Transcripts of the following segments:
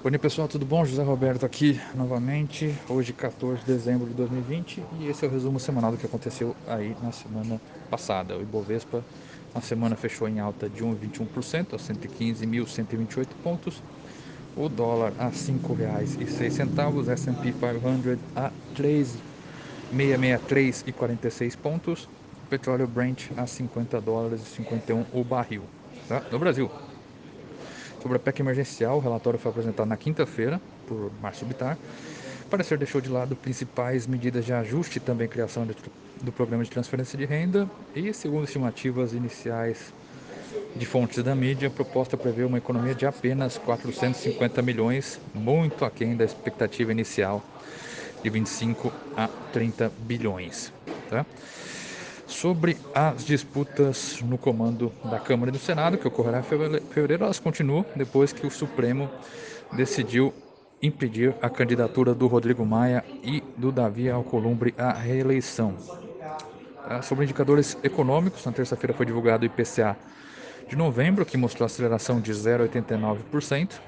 Bom pessoal, tudo bom? José Roberto aqui novamente, hoje 14 de dezembro de 2020 e esse é o resumo semanal do que aconteceu aí na semana passada. O Ibovespa na semana fechou em alta de 1,21% a 115.128 pontos, o dólar a R$ 5,06, S&P 500 a 3,663,46 pontos, o petróleo Brent a 50 dólares e 51 o barril, tá? No Brasil, Sobre a PEC emergencial, o relatório foi apresentado na quinta-feira por Márcio Bittar. O parecer deixou de lado principais medidas de ajuste e também criação de, do programa de transferência de renda e, segundo estimativas iniciais de fontes da mídia, a proposta prevê uma economia de apenas 450 milhões, muito aquém da expectativa inicial de 25 a 30 bilhões. Tá? Sobre as disputas no comando da Câmara e do Senado, que ocorrerá em fevereiro, elas continuam depois que o Supremo decidiu impedir a candidatura do Rodrigo Maia e do Davi Alcolumbre à reeleição. Ah, sobre indicadores econômicos, na terça-feira foi divulgado o IPCA de novembro, que mostrou aceleração de 0,89%.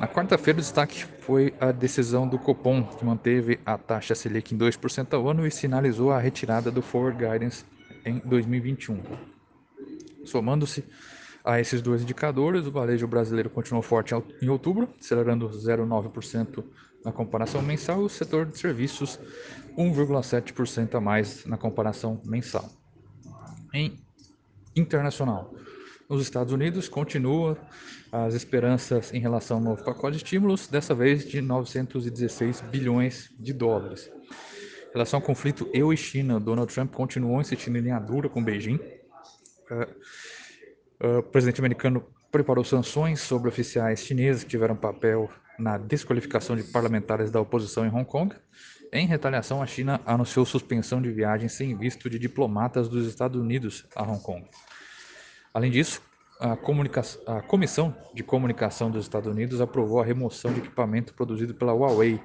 Na quarta-feira, o destaque foi a decisão do Copom, que manteve a taxa Selic em 2% ao ano e sinalizou a retirada do Forward Guidance em 2021. Somando-se a esses dois indicadores, o varejo brasileiro continuou forte em outubro, acelerando 0,9% na comparação mensal, e o setor de serviços 1,7% a mais na comparação mensal. Em internacional, nos Estados Unidos continua as esperanças em relação ao novo pacote de estímulos, dessa vez de 916 bilhões de dólares. Relação ao conflito eu e China, Donald Trump continuou insistindo em linha dura com Beijing. Uh, uh, o presidente americano preparou sanções sobre oficiais chineses que tiveram papel na desqualificação de parlamentares da oposição em Hong Kong. Em retaliação, a China anunciou suspensão de viagens sem visto de diplomatas dos Estados Unidos a Hong Kong. Além disso, a, a, Comissão de Comunicação dos Estados Unidos aprovou a remoção de equipamento produzido pela Huawei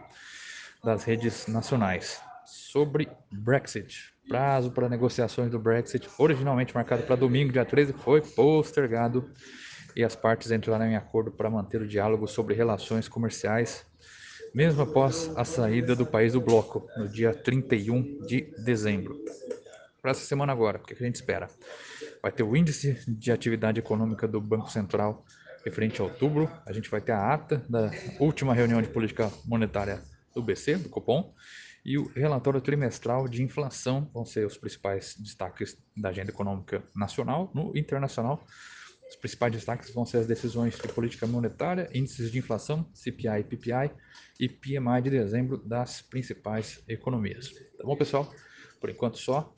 das redes nacionais sobre Brexit. Prazo para negociações do Brexit, originalmente marcado para domingo, dia 13, foi postergado e as partes entraram em acordo para manter o diálogo sobre relações comerciais, mesmo após a saída do país do bloco, no dia 31 de dezembro. Para essa semana agora, o que a gente espera? Vai ter o índice de atividade econômica do Banco Central referente a outubro, a gente vai ter a ata da última reunião de política monetária do BC, do Copom, e o relatório trimestral de inflação vão ser os principais destaques da agenda econômica nacional. No internacional, os principais destaques vão ser as decisões de política monetária, índices de inflação, CPI e PPI e PMI de dezembro das principais economias. Tá bom, pessoal? Por enquanto só.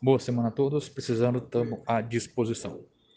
Boa semana a todos. Precisando, estamos à disposição.